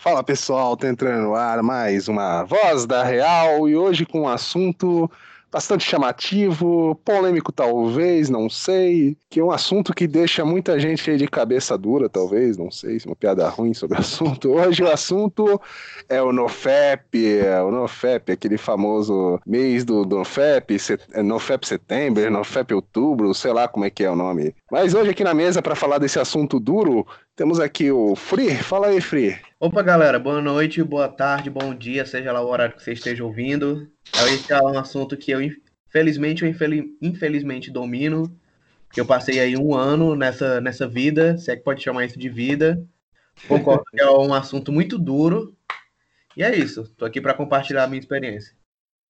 Fala pessoal, tá entrando no ar mais uma Voz da Real e hoje com um assunto bastante chamativo, polêmico talvez, não sei, que é um assunto que deixa muita gente de cabeça dura, talvez, não sei, se é uma piada ruim sobre o assunto. Hoje o assunto é o NoFap, é o NoFap, aquele famoso mês do, do NoFap, set, é NoFap setembro, NoFap outubro, sei lá como é que é o nome. Mas hoje aqui na mesa para falar desse assunto duro, temos aqui o Free. Fala aí, Free. Opa, galera, boa noite, boa tarde, bom dia, seja lá o horário que você esteja ouvindo. Esse é um assunto que eu, infelizmente ou infelizmente domino, que eu passei aí um ano nessa, nessa vida, se é que pode chamar isso de vida. Concordo que é um assunto muito duro. E é isso, tô aqui para compartilhar a minha experiência.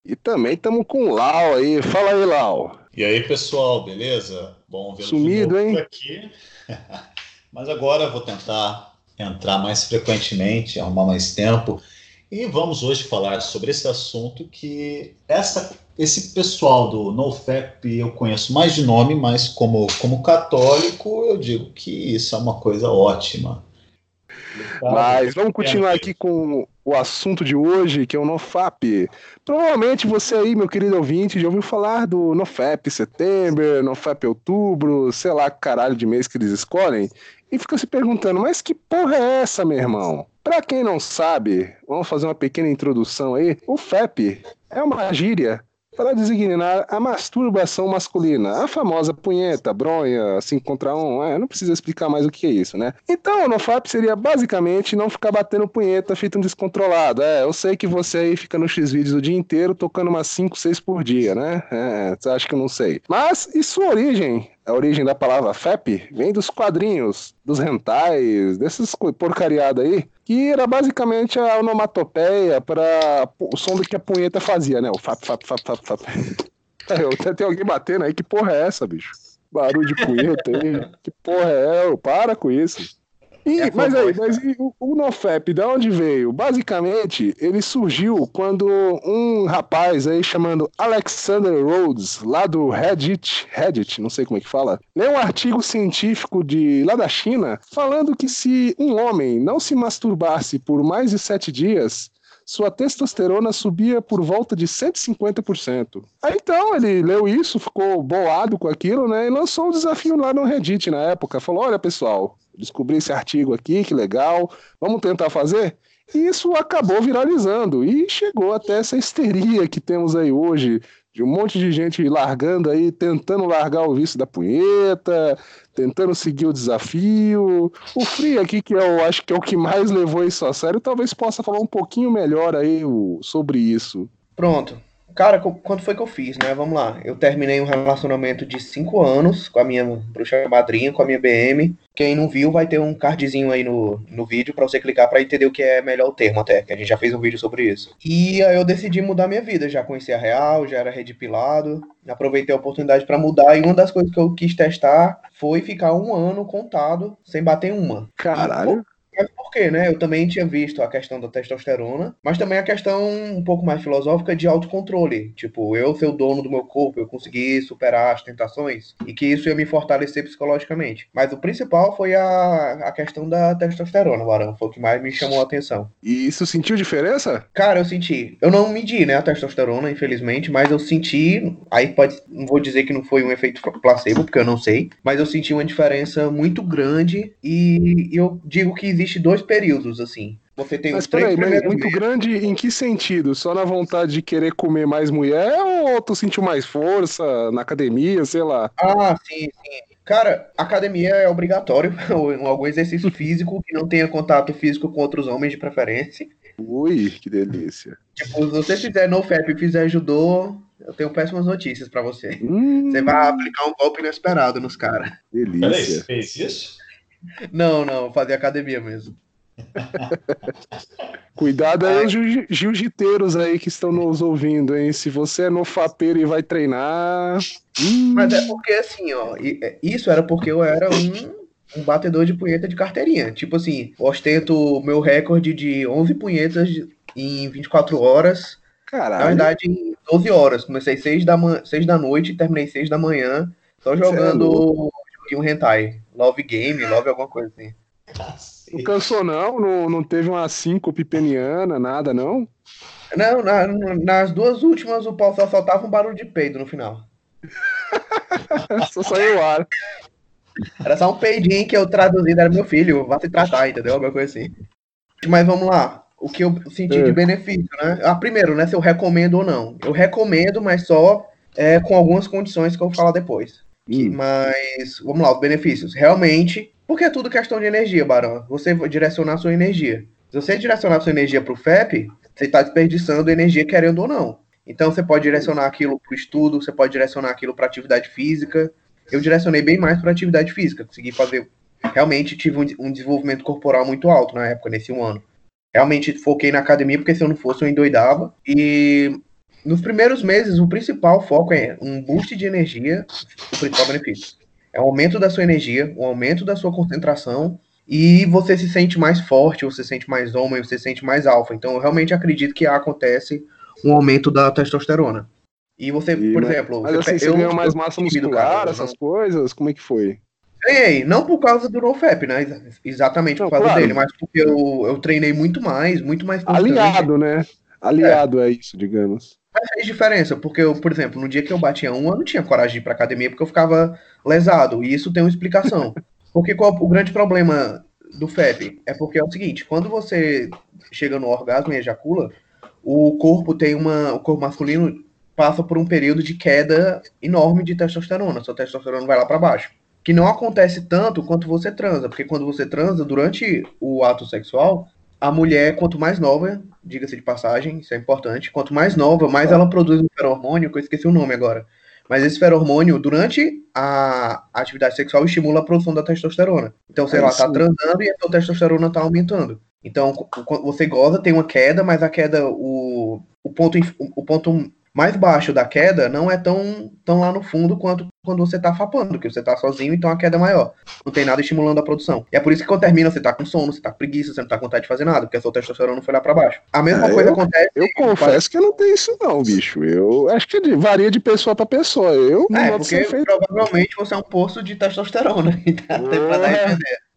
E também estamos com o Lau aí. Fala aí, Lau. E aí, pessoal, beleza? Bom ver Sumido, hein? aqui. Mas agora vou tentar entrar mais frequentemente, arrumar mais tempo. E vamos hoje falar sobre esse assunto que essa, esse pessoal do NoFap eu conheço mais de nome, mas como, como católico eu digo que isso é uma coisa ótima. Mas vamos continuar aqui com o assunto de hoje, que é o NoFap. Provavelmente você aí, meu querido ouvinte, já ouviu falar do NoFap setembro, NoFap outubro, sei lá que caralho de mês que eles escolhem e fica se perguntando, mas que porra é essa, meu irmão? Para quem não sabe, vamos fazer uma pequena introdução aí. O FEP é uma gíria para designar a masturbação masculina, a famosa punheta, bronha, 5 contra 1, um, é, não precisa explicar mais o que é isso, né? Então, o NoFap seria basicamente não ficar batendo punheta feito um descontrolado. É, eu sei que você aí fica no X-Vídeos o dia inteiro tocando umas 5, 6 por dia, né? É, você acha que eu não sei. Mas, e sua origem? A origem da palavra FAP vem dos quadrinhos, dos rentais, desses porcariados aí, que era basicamente a onomatopeia para o som do que a punheta fazia, né? O FAP, FAP, FAP, FAP, FAP. É, tem alguém batendo aí, que porra é essa, bicho? Barulho de punheta aí, que porra é? Para com isso. E, é mas aí, mas e o, o NoFap, de onde veio? Basicamente, ele surgiu quando um rapaz aí chamando Alexander Rhodes, lá do Reddit, Reddit, não sei como é que fala, leu um artigo científico de lá da China falando que se um homem não se masturbasse por mais de sete dias, sua testosterona subia por volta de 150%. Aí então ele leu isso, ficou boado com aquilo, né? E lançou um desafio lá no Reddit na época. Falou: olha, pessoal, descobri esse artigo aqui, que legal, vamos tentar fazer? E isso acabou viralizando e chegou até essa histeria que temos aí hoje, de um monte de gente largando aí, tentando largar o vício da punheta, tentando seguir o desafio. O Free aqui, que eu acho que é o que mais levou isso a sério, talvez possa falar um pouquinho melhor aí sobre isso. Pronto. Cara, quanto foi que eu fiz, né? Vamos lá. Eu terminei um relacionamento de cinco anos com a minha bruxa madrinha, com a minha BM. Quem não viu, vai ter um cardzinho aí no, no vídeo para você clicar para entender o que é melhor o termo até, que a gente já fez um vídeo sobre isso. E aí eu decidi mudar minha vida, já conheci a real, já era redipilado, aproveitei a oportunidade para mudar e uma das coisas que eu quis testar foi ficar um ano contado sem bater uma. Caralho. Mas por quê, né? Eu também tinha visto a questão da testosterona, mas também a questão um pouco mais filosófica de autocontrole. Tipo, eu ser o dono do meu corpo, eu conseguir superar as tentações e que isso ia me fortalecer psicologicamente. Mas o principal foi a, a questão da testosterona, Varão. Foi o que mais me chamou a atenção. E isso sentiu diferença? Cara, eu senti. Eu não medi, né, a testosterona, infelizmente, mas eu senti. Aí pode. Não vou dizer que não foi um efeito placebo, porque eu não sei. Mas eu senti uma diferença muito grande e eu digo que existe existe dois períodos, assim. Você tem mas peraí, mas muito meses. grande em que sentido? Só na vontade de querer comer mais mulher ou tu sentiu mais força na academia, sei lá? Ah, sim, sim. Cara, academia é obrigatório, algum exercício físico que não tenha contato físico com outros homens de preferência. Ui, que delícia. Tipo, se você fizer no FAP e fizer judô, eu tenho péssimas notícias para você. Hum. Você vai aplicar um golpe inesperado nos caras. Delícia. Peraí, você fez isso? Não, não, fazer academia mesmo. Cuidado aí os jiu-jiteiros aí que estão nos ouvindo, hein? Se você é no fapeiro e vai treinar. Hum. Mas é porque assim, ó, é, isso era porque eu era um, um batedor de punheta de carteirinha. Tipo assim, ostento meu recorde de 11 punhetas em 24 horas. Caralho. Na verdade, em 12 horas. Comecei 6 da, 6 da noite, terminei 6 da manhã, só jogando é um hentai. Love Game, Love alguma coisa assim. Não cansou, não? Não, não teve uma síncope peniana, nada, não? Não, na, nas duas últimas o pau só soltava um barulho de peido no final. só saiu o ar. Era só um peidinho que eu traduzindo era meu filho, vá se tratar, entendeu? Alguma coisa assim. Mas vamos lá. O que eu senti é. de benefício, né? Ah, primeiro, né? Se eu recomendo ou não. Eu recomendo, mas só é, com algumas condições que eu vou falar depois. Mas, vamos lá, os benefícios. Realmente, porque é tudo questão de energia, Barão. Você direcionar sua energia. Se você direcionar sua energia para o FEP, você está desperdiçando energia querendo ou não. Então você pode direcionar aquilo para o estudo, você pode direcionar aquilo para atividade física. Eu direcionei bem mais para atividade física, consegui fazer. Realmente tive um, um, desenvolvimento corporal muito alto na época, nesse um ano. Realmente foquei na academia, porque se eu não fosse eu endoidava. E nos primeiros meses, o principal foco é um boost de energia, o principal benefício. É um aumento da sua energia, um aumento da sua concentração e você se sente mais forte, você se sente mais homem, você se sente mais alfa. Então, eu realmente acredito que acontece um aumento da testosterona. E você, e, por mas, exemplo. Mas você, assim, você ganhou mais massa muscular, cara, essas não... coisas? Como é que foi? Ganhei, não por causa do NoFap, né? Exatamente não, por causa claro. dele, mas porque eu, eu treinei muito mais, muito mais. Aliado, né? Aliado é. a isso, digamos. Fez diferença, porque eu, por exemplo, no dia que eu batia um, eu não tinha coragem de ir pra academia porque eu ficava lesado, e isso tem uma explicação. Porque qual, o grande problema do FEP é porque é o seguinte, quando você chega no orgasmo e ejacula, o corpo tem uma. O corpo masculino passa por um período de queda enorme de testosterona. Sua testosterona vai lá para baixo. Que não acontece tanto quanto você transa, porque quando você transa, durante o ato sexual, a mulher, quanto mais nova, diga-se de passagem, isso é importante, quanto mais nova, mais ela produz um feromônio, que eu esqueci o nome agora. Mas esse feromônio, durante a atividade sexual, estimula a produção da testosterona. Então, sei é lá, tá transando e a sua testosterona tá aumentando. Então, quando você goza, tem uma queda, mas a queda, o, o, ponto, o ponto mais baixo da queda não é tão, tão lá no fundo quanto quando você tá fapando, porque você tá sozinho, então a queda é maior. Não tem nada estimulando a produção. E é por isso que quando termina, você tá com sono, você tá com preguiça, você não tá com vontade de fazer nada, porque a sua testosterona não foi lá pra baixo. A mesma é, coisa eu, acontece. Eu confesso que eu não tenho isso, não, bicho. Eu acho que varia de pessoa pra pessoa. Eu não é, porque provavelmente você é um poço de testosterona. Então, tem pra dar entender.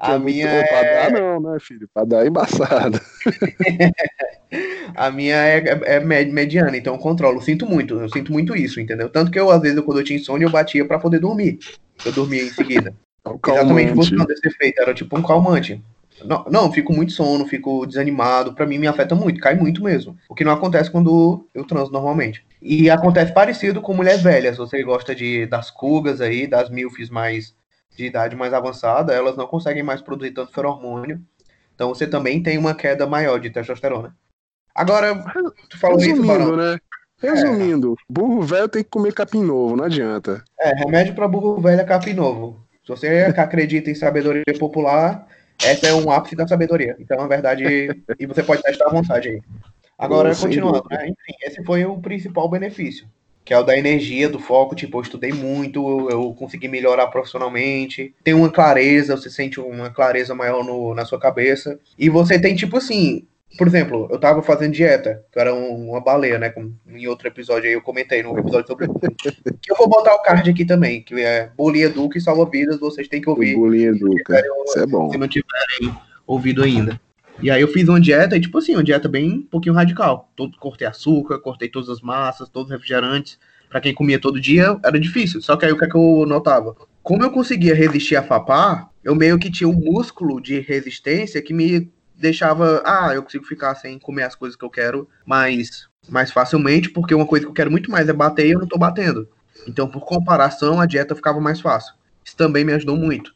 A é minha muito... é... Pra dar não, né, filho? Pra dar é embaçado. a minha é, é, é mediana, então eu controlo. Eu sinto muito, eu sinto muito isso, entendeu? Tanto que eu, às vezes, quando eu tinha insônia, eu batia pra poder dormir. Eu dormia em seguida. Um Exatamente buscando esse efeito, era tipo um calmante. Não, não, fico muito sono, fico desanimado. Para mim, me afeta muito, cai muito mesmo. O que não acontece quando eu transo normalmente. E acontece parecido com mulher velha. Se você gosta de, das cugas aí, das milfs mais de idade mais avançada, elas não conseguem mais produzir tanto feromônio. Então você também tem uma queda maior de testosterona. Agora, tu falou Resumindo, isso, Barão. né? Resumindo, é. burro velho tem que comer capim novo, não adianta. É, remédio para burro velho é capim novo. Se você acredita em sabedoria popular, essa é um ápice da sabedoria. Então, na verdade, e você pode testar à vontade aí. Agora, continuando, né? Enfim, esse foi o principal benefício que é o da energia, do foco. Tipo, eu estudei muito, eu consegui melhorar profissionalmente. Tem uma clareza, você sente uma clareza maior no, na sua cabeça. E você tem, tipo assim, por exemplo, eu tava fazendo dieta, que era um, uma baleia, né? Como em outro episódio aí eu comentei, no episódio sobre que eu vou botar o card aqui também, que é Bolinha Duca e Salva Vidas, vocês têm que ouvir. Bolinha Duca, isso é bom. Se não tiverem ouvido ainda. E aí eu fiz uma dieta, e tipo assim, uma dieta bem um pouquinho radical. Todo, cortei açúcar, cortei todas as massas, todos os refrigerantes. Para quem comia todo dia, era difícil. Só que aí o que, é que eu notava? Como eu conseguia resistir a fapar, eu meio que tinha um músculo de resistência que me deixava, ah, eu consigo ficar sem comer as coisas que eu quero mais, mais facilmente, porque uma coisa que eu quero muito mais é bater e eu não tô batendo. Então, por comparação, a dieta ficava mais fácil. Isso também me ajudou muito.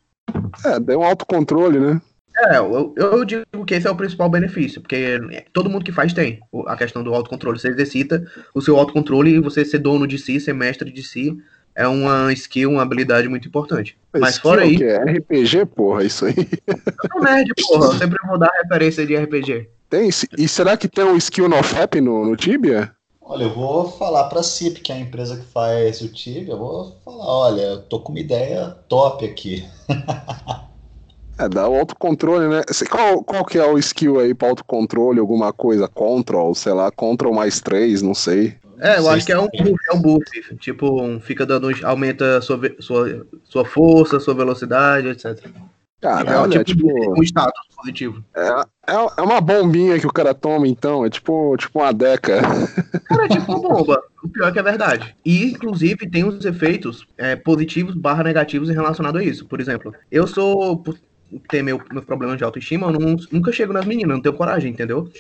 É, deu um autocontrole, né? É, eu, eu digo que esse é o principal benefício, porque todo mundo que faz tem a questão do autocontrole. Você exercita o seu autocontrole e você ser dono de si, ser mestre de si, é uma skill, uma habilidade muito importante. Mas skill fora aí. É RPG, porra, isso aí. Eu nerd, porra. Eu sempre vou dar referência de RPG. Tem? E será que tem um skill no FAP no, no Tibia? Olha, eu vou falar para a CIP, que é a empresa que faz o Tibia, eu vou falar, olha, eu tô com uma ideia top aqui. É, dá o autocontrole, né? Qual, qual que é o skill aí para autocontrole? Alguma coisa? Control, sei lá, Control mais 3, não sei. É, eu acho que é um buff, é um buff. Tipo, fica dando. aumenta sua, sua, sua força, sua velocidade, etc. Caralho, é, tipo, tipo um status positivo. É, é, é, uma bombinha que o cara toma, então. É tipo, tipo uma deca. Cara, é tipo uma bomba. O pior é que é verdade. E, inclusive, tem os efeitos é, positivos barra negativos relacionados a isso. Por exemplo, eu sou. Ter meu, meus problemas de autoestima, eu não, nunca chego nas meninas, não tenho coragem, entendeu?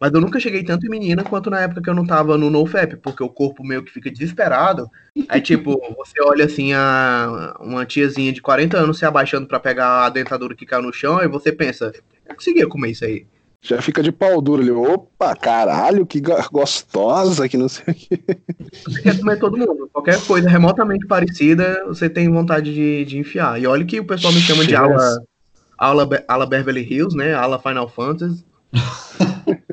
Mas eu nunca cheguei tanto em menina quanto na época que eu não tava no NoFap, porque o corpo meio que fica desesperado. Aí, tipo, você olha assim, a, uma tiazinha de 40 anos se abaixando para pegar a dentadura que caiu no chão, e você pensa, eu conseguia comer isso aí. Já fica de pau duro ali. Opa, caralho, que gostosa, que não sei o que. Você quer comer todo mundo. Qualquer coisa remotamente parecida, você tem vontade de, de enfiar. E olha que o pessoal me chama de ala, ala, ala Beverly Hills, né? Ala Final Fantasy.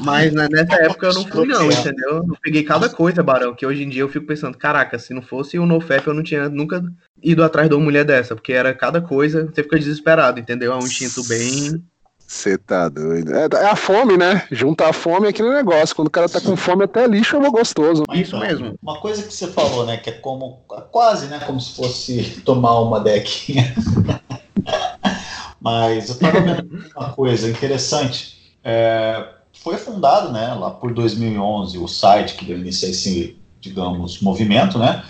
Mas né, nessa época eu não fui, não, entendeu? Eu peguei cada coisa, Barão, que hoje em dia eu fico pensando, caraca, se não fosse o NoFap, eu não tinha nunca ido atrás de uma mulher dessa, porque era cada coisa, você fica desesperado, entendeu? É um instinto bem. Você tá doido. É, é, a fome, né? Juntar a fome é aquele negócio. Quando o cara tá com fome, até lixo é gostoso. Mas, Isso então, mesmo. Uma coisa que você falou, né? Que é como. Quase, né? Como se fosse tomar uma dequinha. Mas eu tava vendo uma coisa interessante. É, foi fundado, né, lá por 2011, o site que deu início a esse, digamos, movimento, né?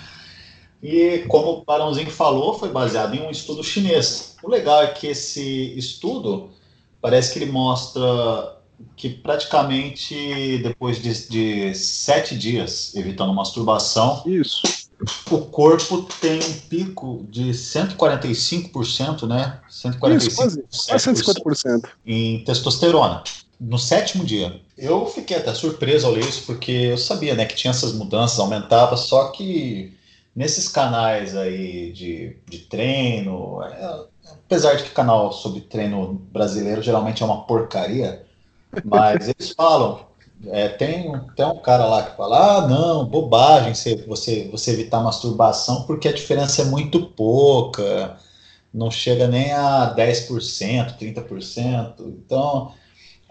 E como o Barãozinho falou, foi baseado em um estudo chinês. O legal é que esse estudo parece que ele mostra que praticamente depois de, de sete dias evitando masturbação, Isso. o corpo tem um pico de 145%, né? 145%, Isso, quase, quase 150%. em testosterona no sétimo dia. Eu fiquei até surpreso ao ler isso, porque eu sabia né, que tinha essas mudanças, aumentava, só que nesses canais aí de, de treino, é, apesar de que canal sobre treino brasileiro geralmente é uma porcaria, mas eles falam, é, tem, tem um cara lá que fala, ah, não, bobagem você, você, você evitar masturbação, porque a diferença é muito pouca, não chega nem a 10%, 30%, então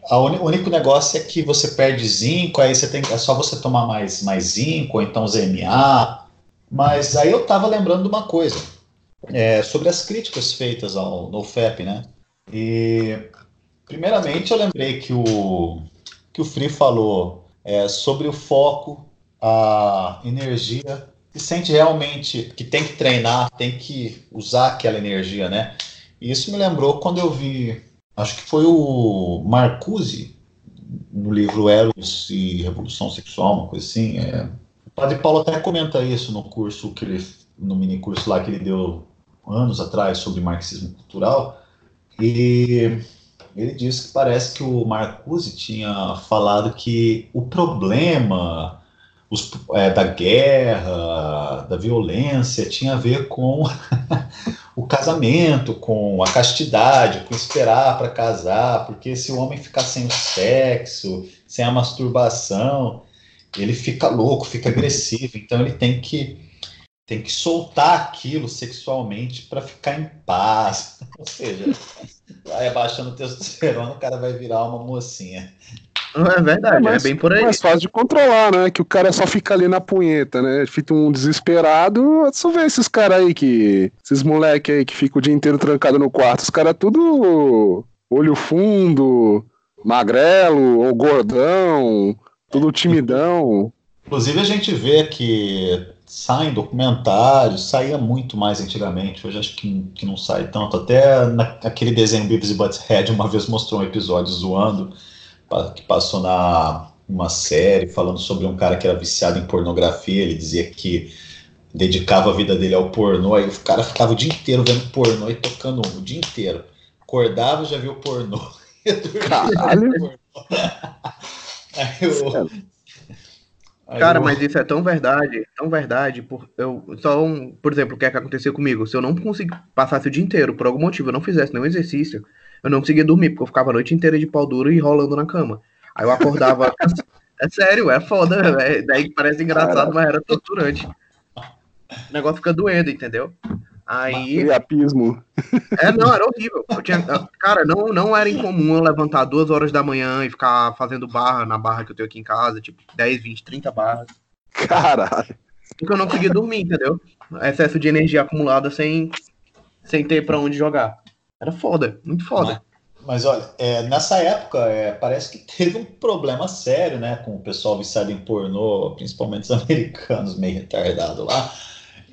o único negócio é que você perde zinco, aí você tem, é só você tomar mais, mais zinco, ou então ZMA. Mas aí eu tava lembrando de uma coisa, é, sobre as críticas feitas ao NoFap, né? E, primeiramente, eu lembrei que o, que o Free falou é, sobre o foco, a energia, que sente realmente que tem que treinar, tem que usar aquela energia, né? E isso me lembrou quando eu vi acho que foi o Marcuse, no livro Eros e Revolução Sexual, uma coisa assim. É... O Padre Paulo até comenta isso no curso que ele, no mini curso lá que ele deu anos atrás sobre marxismo cultural. E ele disse que parece que o Marcuse tinha falado que o problema os, é, da guerra, da violência, tinha a ver com o casamento, com a castidade, com esperar para casar, porque se o homem ficar sem o sexo, sem a masturbação, ele fica louco, fica agressivo, então ele tem que tem que soltar aquilo sexualmente para ficar em paz. Ou seja, vai abaixando o testosterona, o cara vai virar uma mocinha. É verdade, é, mais, é bem por aí. mais fácil de controlar, né? Que o cara só fica ali na punheta, né? Fica um desesperado. Só vê esses caras aí que. Esses moleque aí que ficam o dia inteiro trancado no quarto. Os caras tudo olho fundo, magrelo ou gordão, tudo timidão. Inclusive a gente vê que saem documentários, saía muito mais antigamente, hoje acho que, que não sai tanto. Até naquele desenho Beavis e Butthead uma vez mostrou um episódio zoando que passou na uma série falando sobre um cara que era viciado em pornografia. Ele dizia que dedicava a vida dele ao pornô. Aí o cara ficava o dia inteiro vendo pornô e tocando um, o dia inteiro. Acordava já viu pornô. Caralho! Aí eu, Cara, mas isso é tão verdade, tão verdade. Por, eu, só um, por exemplo, o que é que aconteceu comigo? Se eu não conseguir passasse o dia inteiro, por algum motivo, eu não fizesse nenhum exercício, eu não conseguia dormir, porque eu ficava a noite inteira de pau duro e rolando na cama. Aí eu acordava. é sério, é foda. É, daí parece engraçado, mas era torturante. O negócio fica doendo, entendeu? Aí. Priapismo. É, não, era horrível. Tinha... Cara, não, não era incomum eu levantar duas horas da manhã e ficar fazendo barra na barra que eu tenho aqui em casa, tipo 10, 20, 30 barras. Caralho. Porque eu não conseguia dormir, entendeu? Excesso de energia acumulada sem, sem ter para onde jogar. Era foda, muito foda. Mas, mas olha, é, nessa época é, parece que teve um problema sério, né, com o pessoal viciado em pornô, principalmente os americanos meio retardados lá.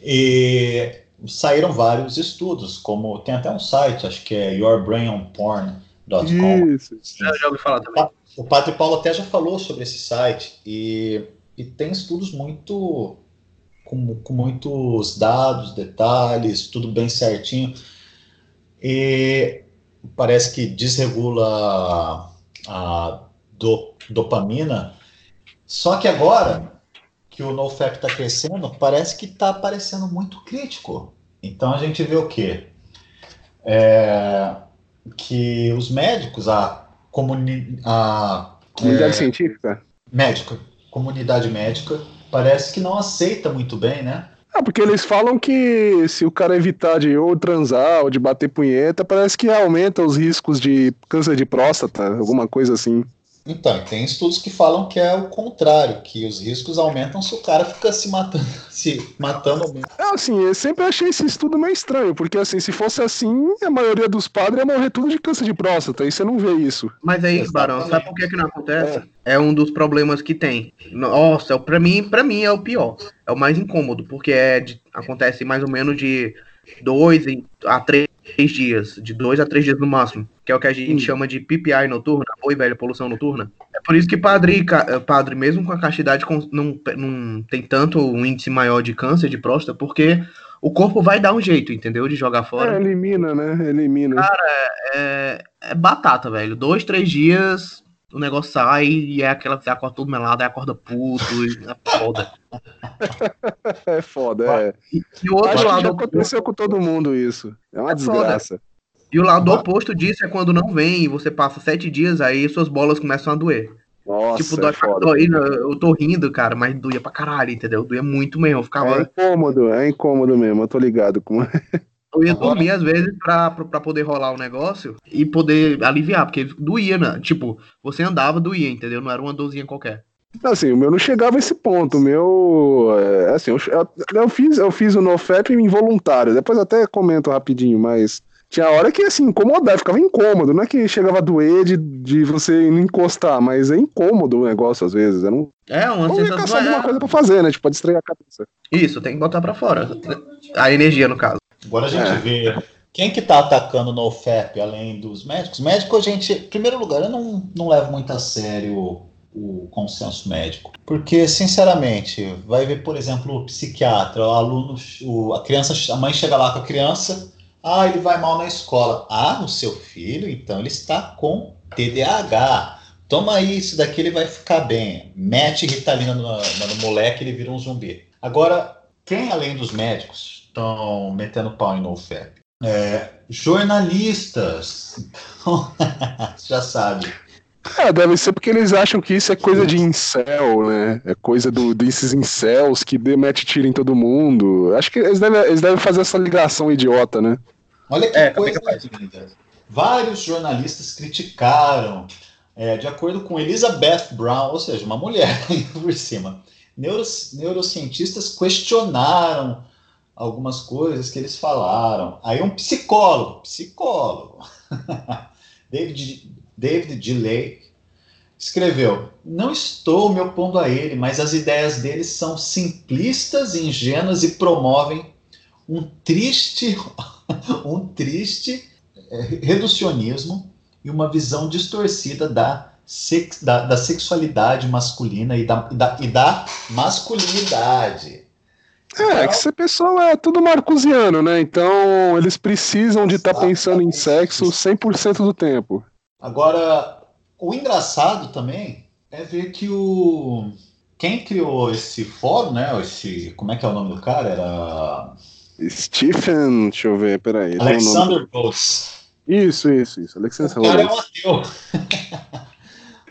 E saíram vários estudos, como tem até um site, acho que é yourbrainonporn.com. Isso, isso. Eu já ouvi falar também. O Padre Paulo até já falou sobre esse site e, e tem estudos muito com, com muitos dados, detalhes, tudo bem certinho. E parece que desregula a do, dopamina. Só que agora que o NoFap está crescendo, parece que está parecendo muito crítico. Então a gente vê o quê? É, que os médicos, a, comuni a comunidade é, científica, médica, comunidade médica, parece que não aceita muito bem, né? Ah, porque eles falam que se o cara evitar de ou transar ou de bater punheta, parece que aumenta os riscos de câncer de próstata, alguma coisa assim. Então, tem estudos que falam que é o contrário, que os riscos aumentam se o cara fica se matando, se matando mesmo. É assim, eu sempre achei esse estudo meio estranho, porque assim, se fosse assim, a maioria dos padres ia morrer tudo de câncer de próstata, e você não vê isso. Mas aí, Barão, sabe por que que não acontece? É. é um dos problemas que tem. Nossa, para mim, para mim é o pior. É o mais incômodo, porque é de, acontece mais ou menos de dois a três dias, de dois a três dias no máximo, que é o que a gente hum. chama de PPI noturna, e velho, poluição noturna. É por isso que padre, eh, padre mesmo com a castidade, não, não tem tanto um índice maior de câncer de próstata, porque o corpo vai dar um jeito, entendeu? De jogar fora. É, elimina, né? Elimina. Cara, é, é batata, velho. Dois, três dias, o negócio sai e é aquela você acorda todo melado, aí acorda puto, é foda. é foda, é. E, e o outro Acho lado. aconteceu com todo mundo isso. É uma é desgraça. Foda. E o lado oposto disso é quando não vem e você passa sete dias, aí suas bolas começam a doer. Nossa, tipo, dói, é dói, eu tô rindo, cara, mas doía pra caralho, entendeu? Doía muito mesmo. Eu ficava... É incômodo, é incômodo mesmo, eu tô ligado com. Eu ia dormir às vezes pra, pra, poder rolar o negócio e poder aliviar, porque doía, né? Tipo, você andava, doía, entendeu? Não era uma dorzinha qualquer. Assim, o meu não chegava a esse ponto. O meu. É, assim, eu, eu, fiz, eu fiz o NoFap involuntário. Depois até comento rapidinho, mas. Tinha hora que, assim, incomodava, ficava incômodo. Não é que chegava a doer de, de você não encostar, mas é incômodo o negócio às vezes. Era um, é, uma sensação. alguma coisa pra fazer, né? Tipo, pra distrair a cabeça. Isso, tem que botar pra fora. A energia, no caso. Agora a gente é. vê quem que tá atacando no FEP, além dos médicos. Médico, a gente, em primeiro lugar, eu não, não levo muito a sério o consenso médico. Porque, sinceramente, vai ver, por exemplo, o psiquiatra, o aluno, o, a criança, a mãe chega lá com a criança, ah, ele vai mal na escola. Ah, o seu filho, então ele está com TDAH. Toma isso daqui, ele vai ficar bem. Mete Ritalina no, no, moleque, ele vira um zumbi. Agora, quem além dos médicos estão metendo pau em NoFap. É, jornalistas, já sabe. É, deve ser porque eles acham que isso é coisa de incel, né? É coisa do, desses incels que mete tiro em todo mundo. Acho que eles devem, eles devem fazer essa ligação idiota, né? Olha que é, coisa linda. Vários jornalistas criticaram, é, de acordo com Elizabeth Brown, ou seja, uma mulher por cima. Neuros, neurocientistas questionaram algumas coisas que eles falaram. Aí um psicólogo, psicólogo, David, David Delay, escreveu: Não estou me opondo a ele, mas as ideias dele são simplistas, ingênuas e promovem um triste, um triste é, reducionismo e uma visão distorcida da, sex, da, da sexualidade masculina e da, e da, e da masculinidade. É, que esse pessoal é tudo marcusiano, né? Então eles precisam de estar tá pensando em sexo 100% do tempo. Agora, o engraçado também é ver que o quem criou esse fórum, né? Esse, como é que é o nome do cara? Era Stephen, deixa eu ver, peraí. Alexander Bose. Isso, isso, isso. Alexander o cara é um ateu.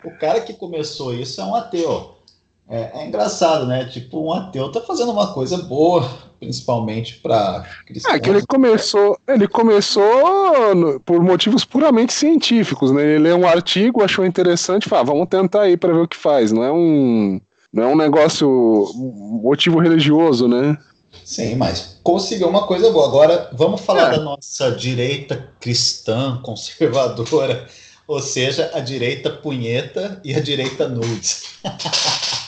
o cara que começou isso é um ateu. É, é, engraçado, né? Tipo, um ateu tá fazendo uma coisa boa, principalmente para cristãos. É que ele começou, ele começou no, por motivos puramente científicos, né? Ele leu um artigo, achou interessante, falou, ah, vamos tentar aí para ver o que faz. Não é um, não é um negócio motivo religioso, né? Sim, mas conseguiu uma coisa boa. Agora vamos falar é. da nossa direita cristã conservadora, ou seja, a direita punheta e a direita nudes.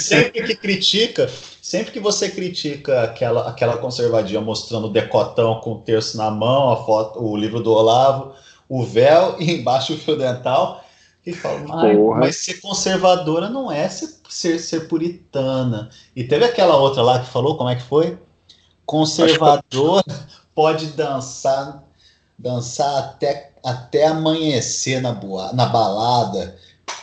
sempre que critica, sempre que você critica aquela, aquela conservadia mostrando o decotão com o terço na mão, a foto, o livro do Olavo, o véu e embaixo o fio dental, e fala, mas, mas ser conservadora não é ser, ser, ser, puritana. E teve aquela outra lá que falou, como é que foi? Conservador que... pode dançar dançar até, até amanhecer na, boa, na balada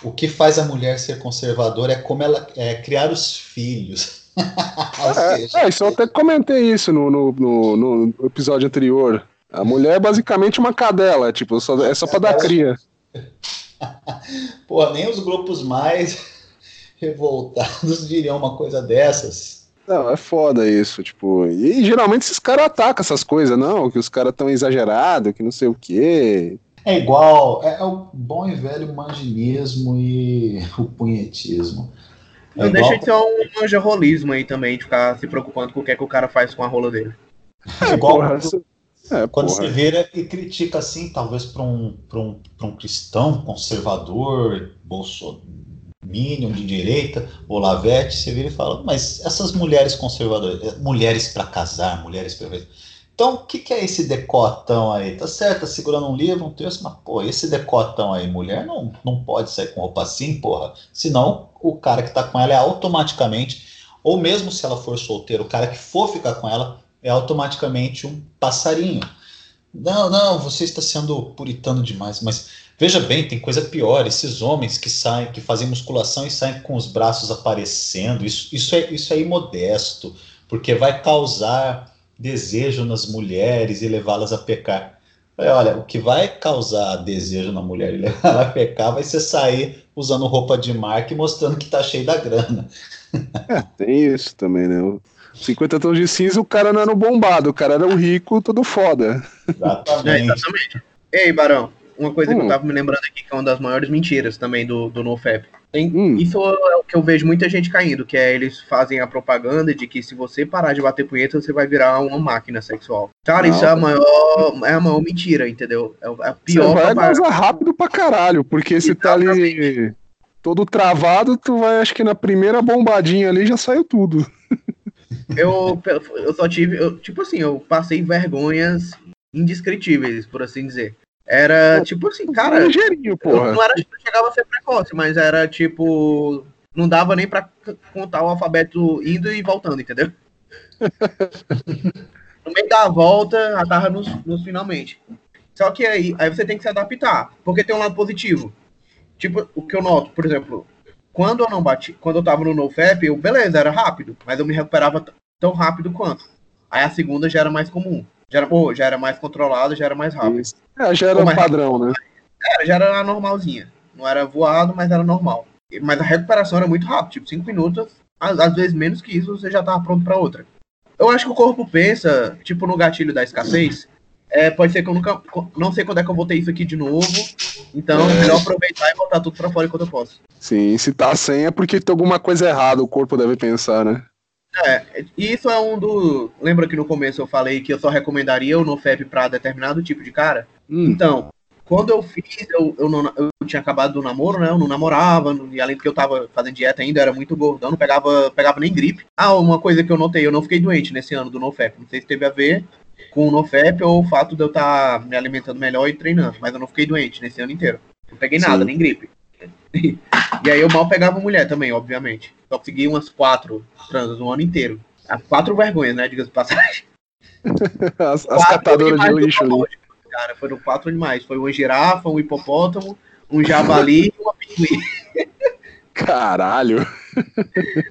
o que faz a mulher ser conservadora é como ela é criar os filhos. é, é, isso eu até comentei isso no, no, no, no, episódio anterior. A mulher é basicamente uma cadela, tipo, só, é só pra dar cria. Pô, nem os grupos mais revoltados diriam uma coisa dessas. Não, é foda isso, tipo. E geralmente esses caras atacam essas coisas, não, que os caras tão exagerados, que não sei o quê. É igual, é, é, o bom e velho manginismo e o punhetismo. É não igual... deixa de ser um manjarrolismo aí também, de ficar se preocupando com o que, é que o cara faz com a rola dele. É igual porra, é, quando você vira e critica assim, talvez para um, um, um cristão conservador, bolsonaro de direita, Olavete, você vira e fala, mas essas mulheres conservadoras, mulheres para casar, mulheres para então, o que, que, é esse decotão aí? Tá certo, tá segurando um livro, um texto, mas, pô, esse decotão aí, mulher não, não pode sair com roupa assim, porra. Senão, o cara que tá com ela é automaticamente, ou mesmo se ela for solteira, o cara que for ficar com ela é automaticamente um passarinho. Não, não, você está sendo puritano demais, mas veja bem, tem coisa pior. Esses homens que saem, que fazem musculação e saem com os braços aparecendo, isso, isso, é, isso é imodesto, porque vai causar desejo nas mulheres e levá-las a pecar. Olha, o que vai causar desejo na mulher e levá-la a pecar vai ser sair usando roupa de marca e mostrando que tá cheio da grana. É, tem isso também, né? 50 tons de cinza, o cara não era um bombado, o cara era um rico, todo foda. Exatamente. É, exatamente. Ei, Barão, uma coisa hum. que eu hum. tava me lembrando aqui, que é uma das maiores mentiras também do, do NoFap. Tem, hum. Isso é o que eu vejo muita gente caindo, que é eles fazem a propaganda de que se você parar de bater punheta, você vai virar uma máquina sexual. Cara, Não, isso é a maior, é a maior mentira, entendeu? É a pior. Você vai gozar rápido pra caralho, porque se tá ali todo travado, tu vai, acho que na primeira bombadinha ali já saiu tudo. Eu, eu só tive, eu, tipo assim, eu passei vergonhas indescritíveis, por assim dizer. Era tipo assim, cara. Ligeirinho, porra. Não era tipo, chegava a ser precoce, mas era tipo. Não dava nem pra contar o alfabeto indo e voltando, entendeu? no meio da volta, já tava nos, nos finalmente. Só que aí, aí você tem que se adaptar, porque tem um lado positivo. Tipo, o que eu noto, por exemplo, quando eu não bati, quando eu tava no NoFap, eu, beleza, era rápido, mas eu me recuperava tão rápido quanto. Aí a segunda já era mais comum. Já era, oh, já era mais controlado, já era mais rápido. É, já era um padrão, né? Era, já era normalzinha. Não era voado, mas era normal. Mas a recuperação era muito rápida, tipo, cinco minutos, às, às vezes menos que isso, você já tava pronto para outra. Eu acho que o corpo pensa, tipo, no gatilho da escassez. É, pode ser que eu nunca. Não sei quando é que eu vou ter isso aqui de novo. Então, é melhor aproveitar e botar tudo pra fora enquanto eu posso. Sim, se tá sem é porque tem alguma coisa errada, o corpo deve pensar, né? É, isso é um do. Lembra que no começo eu falei que eu só recomendaria o NoFap para determinado tipo de cara? Hum. Então, quando eu fiz, eu, eu, não, eu tinha acabado do namoro, né? Eu não namorava, e além do que eu tava fazendo dieta ainda, era muito gordão, não pegava, pegava nem gripe. Ah, uma coisa que eu notei, eu não fiquei doente nesse ano do NoFap. Não sei se teve a ver com o NoFap ou o fato de eu estar tá me alimentando melhor e treinando, mas eu não fiquei doente nesse ano inteiro. Não peguei nada, Sim. nem gripe. e aí eu mal pegava mulher também, obviamente. Só consegui umas quatro transas no ano inteiro. As quatro vergonhas, né? Diga-se passagem. as, as catadoras de lixo ali. Cara, foram quatro animais. Foi uma girafa, um hipopótamo, um javali e uma pinguim. Caralho!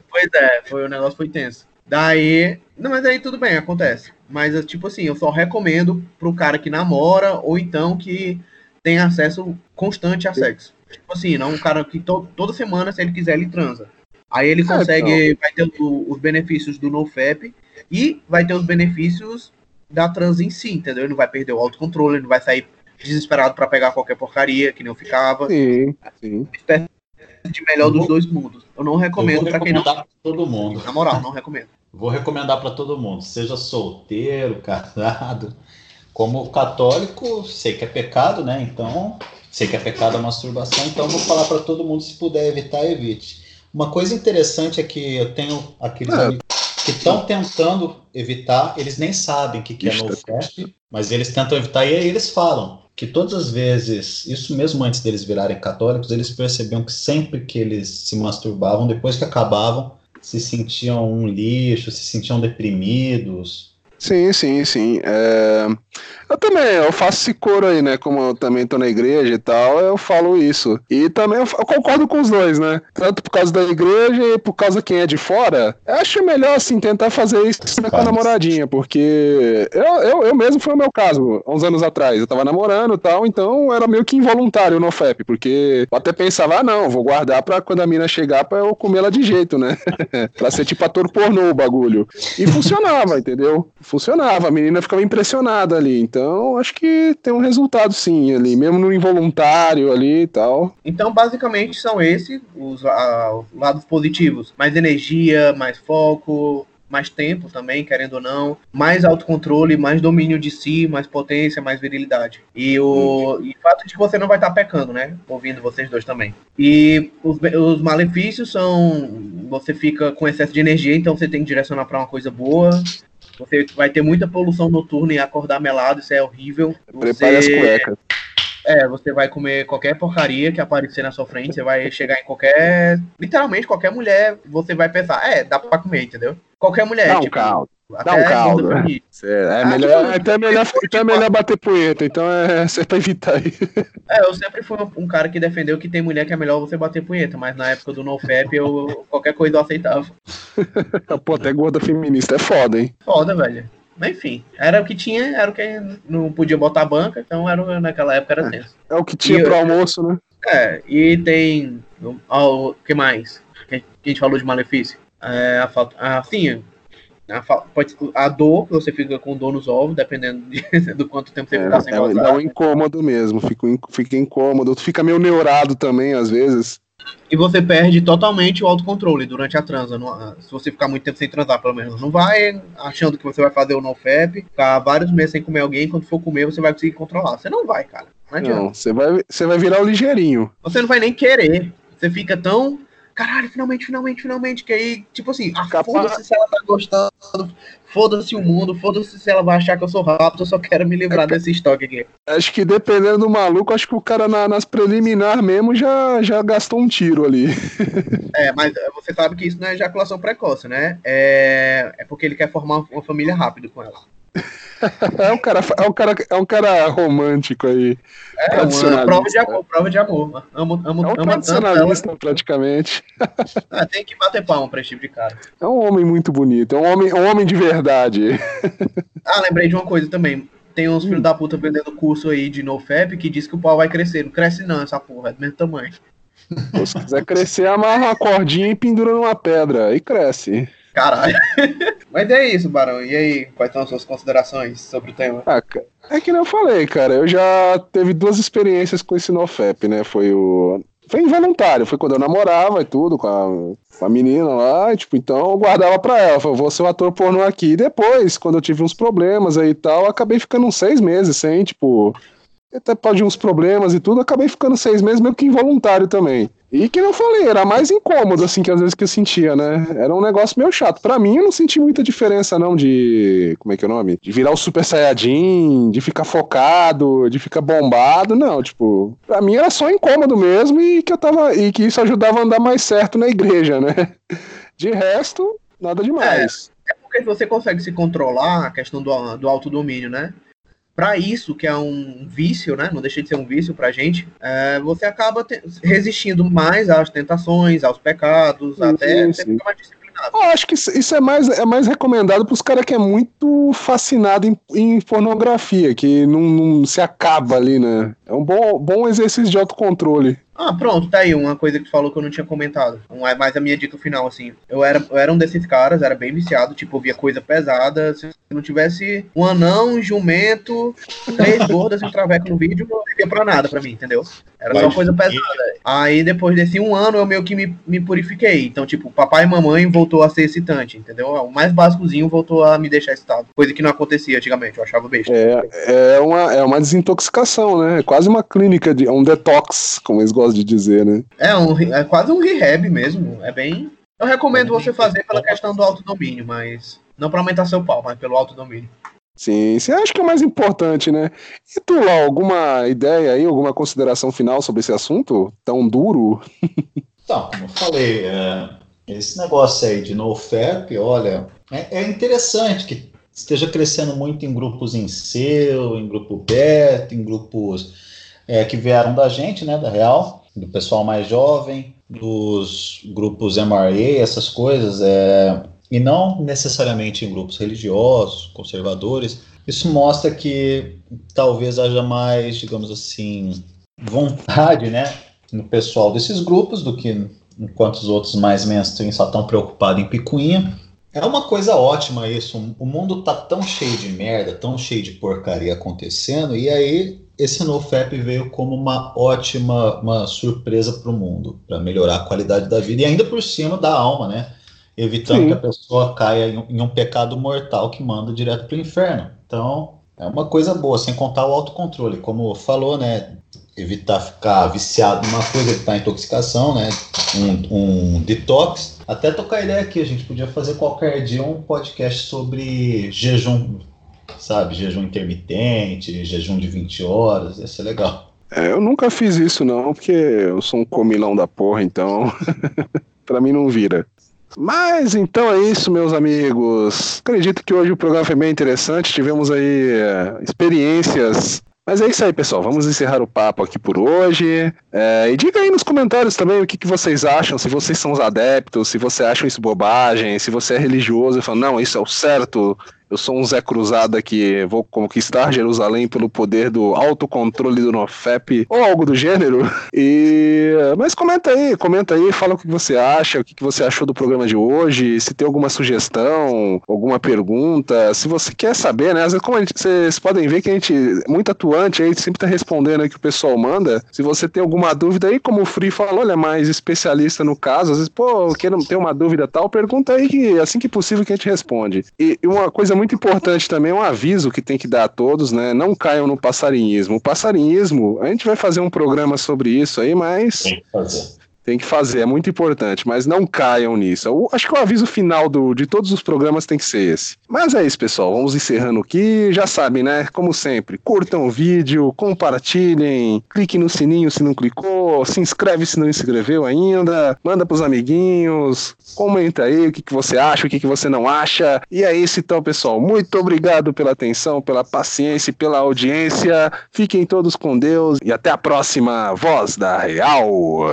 pois é, foi, o negócio foi tenso. Daí. Não, mas aí tudo bem, acontece. Mas, tipo assim, eu só recomendo pro cara que namora ou então que tem acesso constante a sexo. Tipo assim, não um cara que to, toda semana, se ele quiser, ele transa. Aí ele é, consegue, é, vai ter o, os benefícios do NoFap e vai ter os benefícios da trans em si, entendeu? Ele não vai perder o autocontrole, ele não vai sair desesperado para pegar qualquer porcaria que não ficava. Sim, sim. De melhor dos dois mundos. Eu não recomendo para quem não. todo mundo. Na moral, não recomendo. vou recomendar para todo mundo, seja solteiro, casado, como católico, sei que é pecado, né? Então, sei que é pecado a masturbação, então vou falar para todo mundo se puder evitar, evite. Uma coisa interessante é que eu tenho aqueles é. amigos que estão tentando evitar, eles nem sabem o que, que é NoFap, mas eles tentam evitar e aí eles falam que todas as vezes, isso mesmo antes deles virarem católicos, eles percebiam que sempre que eles se masturbavam, depois que acabavam, se sentiam um lixo, se sentiam deprimidos. Sim, sim, sim. É... Eu também, eu faço esse coro aí, né? Como eu também tô na igreja e tal, eu falo isso. E também eu, concordo com os dois, né? Tanto por causa da igreja e por causa quem é de fora. Eu acho melhor, assim, tentar fazer isso com a namoradinha, porque eu, eu, eu mesmo foi o meu caso, uns anos atrás. Eu tava namorando e tal, então era meio que involuntário no FEP, porque eu até pensava, ah, não, vou guardar pra quando a mina chegar pra eu comer ela de jeito, né? pra ser tipo ator pornô o bagulho. E funcionava, entendeu? Funcionava, a menina ficava impressionada ali. Então, então, acho que tem um resultado sim ali, mesmo no involuntário ali e tal. Então, basicamente, são esses os uh, lados positivos. Mais energia, mais foco, mais tempo também, querendo ou não, mais autocontrole, mais domínio de si, mais potência, mais virilidade. E o, e o fato de que você não vai estar pecando, né? Ouvindo vocês dois também. E os, os malefícios são você fica com excesso de energia, então você tem que direcionar para uma coisa boa. Você vai ter muita poluição noturna e acordar melado, isso é horrível. Prepare as cuecas. É, você vai comer qualquer porcaria que aparecer na sua frente, você vai chegar em qualquer. Literalmente, qualquer mulher, você vai pensar, é, dá pra comer, entendeu? Qualquer mulher. Um tipo, caldo. Dá um caldo. É, é, ah, melhor, até, melhor, até melhor bater punheta, então é, é pra evitar aí. É, eu sempre fui um cara que defendeu que tem mulher que é melhor você bater punheta, mas na época do NoFap eu qualquer coisa eu aceitava. Pô, até gorda feminista é foda, hein? Foda, velho. Mas enfim, era o que tinha, era o que não podia botar banca, então era, naquela época era é, tenso. É, é o que tinha e, pro almoço, né? É, e tem. O que mais? Que a gente falou de malefício? É, a falta. Assim, a, pode, a dor, você fica com dor nos ovos, dependendo de, do quanto tempo você é, ficar sem é, gozar. É um incômodo mesmo, fica, fica incômodo. Tu fica meio neurado também, às vezes. E você perde totalmente o autocontrole durante a transa. se você ficar muito tempo sem transar, pelo menos. Não vai achando que você vai fazer o NoFap, ficar vários meses sem comer alguém, quando for comer, você vai conseguir controlar. Você não vai, cara. Não, não você vai, você vai virar o ligeirinho. Você não vai nem querer. Você fica tão caralho, finalmente, finalmente, finalmente. Que aí, tipo assim, ah, foda-se se ela tá gostando, foda-se o mundo, foda-se se ela vai achar que eu sou rápido, eu só quero me livrar é, desse estoque aqui. Acho que dependendo do maluco, acho que o cara na, nas preliminar mesmo já, já gastou um tiro ali. é, mas você sabe que isso não é ejaculação precoce, né? É, é porque ele quer formar uma família rápido com ela. É um cara, é um cara, é um cara romântico aí. É, uma prova de amor, prova de amor. Amo, amo, é um tradicionalista, ela. praticamente. Ah, tem que bater palma pra esse tipo de cara. É um homem muito bonito, é um homem, um homem de verdade. ah, lembrei de uma coisa também. Tem uns hum. filhos da puta vendendo curso aí de NoFap que diz que o pau vai crescer. Não cresce não, essa porra, é do mesmo tamanho. Se quiser crescer, amarra uma cordinha e pendura numa pedra. Aí cresce. Caralho. Mas é isso, Barão. E aí, quais são as suas considerações sobre o tema? Ah, é que nem eu falei, cara. Eu já teve duas experiências com esse NoFap, né? Foi o. Foi involuntário, foi quando eu namorava e tudo com a, com a menina lá, e, tipo, então eu guardava pra ela, falei, vou ser o ator pornô aqui. E depois, quando eu tive uns problemas aí e tal, acabei ficando uns seis meses sem, tipo, até pode uns problemas e tudo, acabei ficando seis meses meio que involuntário também. E que eu falei, era mais incômodo, assim, que às vezes que eu sentia, né? Era um negócio meio chato. Pra mim, eu não senti muita diferença, não, de. Como é que é o nome? De virar o Super Saiyajin, de ficar focado, de ficar bombado, não. Tipo, pra mim era só incômodo mesmo e que eu tava. E que isso ajudava a andar mais certo na igreja, né? De resto, nada demais. É, é porque você consegue se controlar a questão do, do autodomínio, né? Para isso, que é um vício, né? Não deixa de ser um vício pra gente, é, você acaba te, resistindo mais às tentações, aos pecados, sim, até sim, mais disciplinado. Eu acho que isso é mais, é mais recomendado pros caras que é muito fascinado em, em pornografia, que não, não, se acaba ali, né? É um bom, bom exercício de autocontrole. Ah, pronto, tá aí uma coisa que tu falou que eu não tinha comentado. Mas a minha dica final, assim, eu era, eu era um desses caras, era bem viciado, tipo, via coisa pesada. Se não tivesse um anão, um jumento, três gordas e um traveco no vídeo, não servia pra nada pra mim, entendeu? Era Mas, só coisa pesada. Aí depois desse um ano eu meio que me, me purifiquei. Então, tipo, papai e mamãe voltou a ser excitante, entendeu? O mais básicozinho voltou a me deixar excitado. Coisa que não acontecia antigamente, eu achava besta. É, é, uma, é uma desintoxicação, né? É quase uma clínica, de, um detox, como eles gostam de dizer, né? É, um, é quase um rehab mesmo. É bem. Eu recomendo você fazer pela questão do autodomínio, mas. Não para aumentar seu pau, mas pelo autodomínio. Sim, você acha que é o mais importante, né? E tu, Lau, alguma ideia aí, alguma consideração final sobre esse assunto tão duro? Então, como eu falei, é, esse negócio aí de NoFap, olha, é, é, interessante que esteja crescendo muito em grupos em seu, em grupo beta, em grupos é, que vieram da gente, né, da Real, do pessoal mais jovem, dos grupos MRA, essas coisas, é, e não necessariamente em grupos religiosos, conservadores, isso mostra que talvez haja mais, digamos assim, vontade, né, no pessoal desses grupos do que enquanto os outros mais mainstream só estão preocupados em picuinha. É uma coisa ótima isso. O mundo tá tão cheio de merda, tão cheio de porcaria acontecendo, e aí esse NoFap veio como uma ótima uma surpresa para o mundo, para melhorar a qualidade da vida e ainda por cima da alma, né? evitando Sim. que a pessoa caia em, em um pecado mortal que manda direto para o inferno. Então, é uma coisa boa, sem contar o autocontrole. Como falou, né? Evitar ficar viciado numa coisa, evitar intoxicação, né? Um, um detox. Até tocar a ideia aqui, a gente podia fazer qualquer dia um podcast sobre jejum, sabe? Jejum intermitente, jejum de 20 horas, ia ser legal. É, eu nunca fiz isso não, porque eu sou um comilão da porra, então para mim não vira. Mas então é isso, meus amigos. Acredito que hoje o programa foi bem interessante. Tivemos aí é, experiências. Mas é isso aí, pessoal. Vamos encerrar o papo aqui por hoje. É, e diga aí nos comentários também o que, que vocês acham, se vocês são os adeptos, se você acha isso bobagem, se você é religioso e fala, não, isso é o certo, eu sou um Zé Cruzada que vou conquistar Jerusalém pelo poder do autocontrole do NoFap ou algo do gênero. E mas comenta aí, comenta aí, fala o que você acha, o que você achou do programa de hoje, se tem alguma sugestão, alguma pergunta, se você quer saber, né? Às vezes, como gente, vocês podem ver que a gente é muito atuante, a gente sempre tá respondendo aí que o pessoal manda. Se você tem alguma dúvida aí, como o Free falou, ele é mais especialista no caso, às vezes, pô, quero ter uma dúvida tal, pergunta aí que assim que possível que a gente responde. E uma coisa muito importante também, um aviso que tem que dar a todos, né? Não caiam no passarinhismo. O passarinhismo, a gente vai fazer um programa sobre isso aí, mas. Tem que fazer. É muito importante, mas não caiam nisso. Eu acho que o aviso final do, de todos os programas tem que ser esse. Mas é isso, pessoal. Vamos encerrando aqui. Já sabem, né? Como sempre, curtam o vídeo, compartilhem, clique no sininho se não clicou, se inscreve se não inscreveu ainda, manda pros amiguinhos, comenta aí o que, que você acha, o que, que você não acha. E é isso então, pessoal. Muito obrigado pela atenção, pela paciência e pela audiência. Fiquem todos com Deus e até a próxima Voz da Real.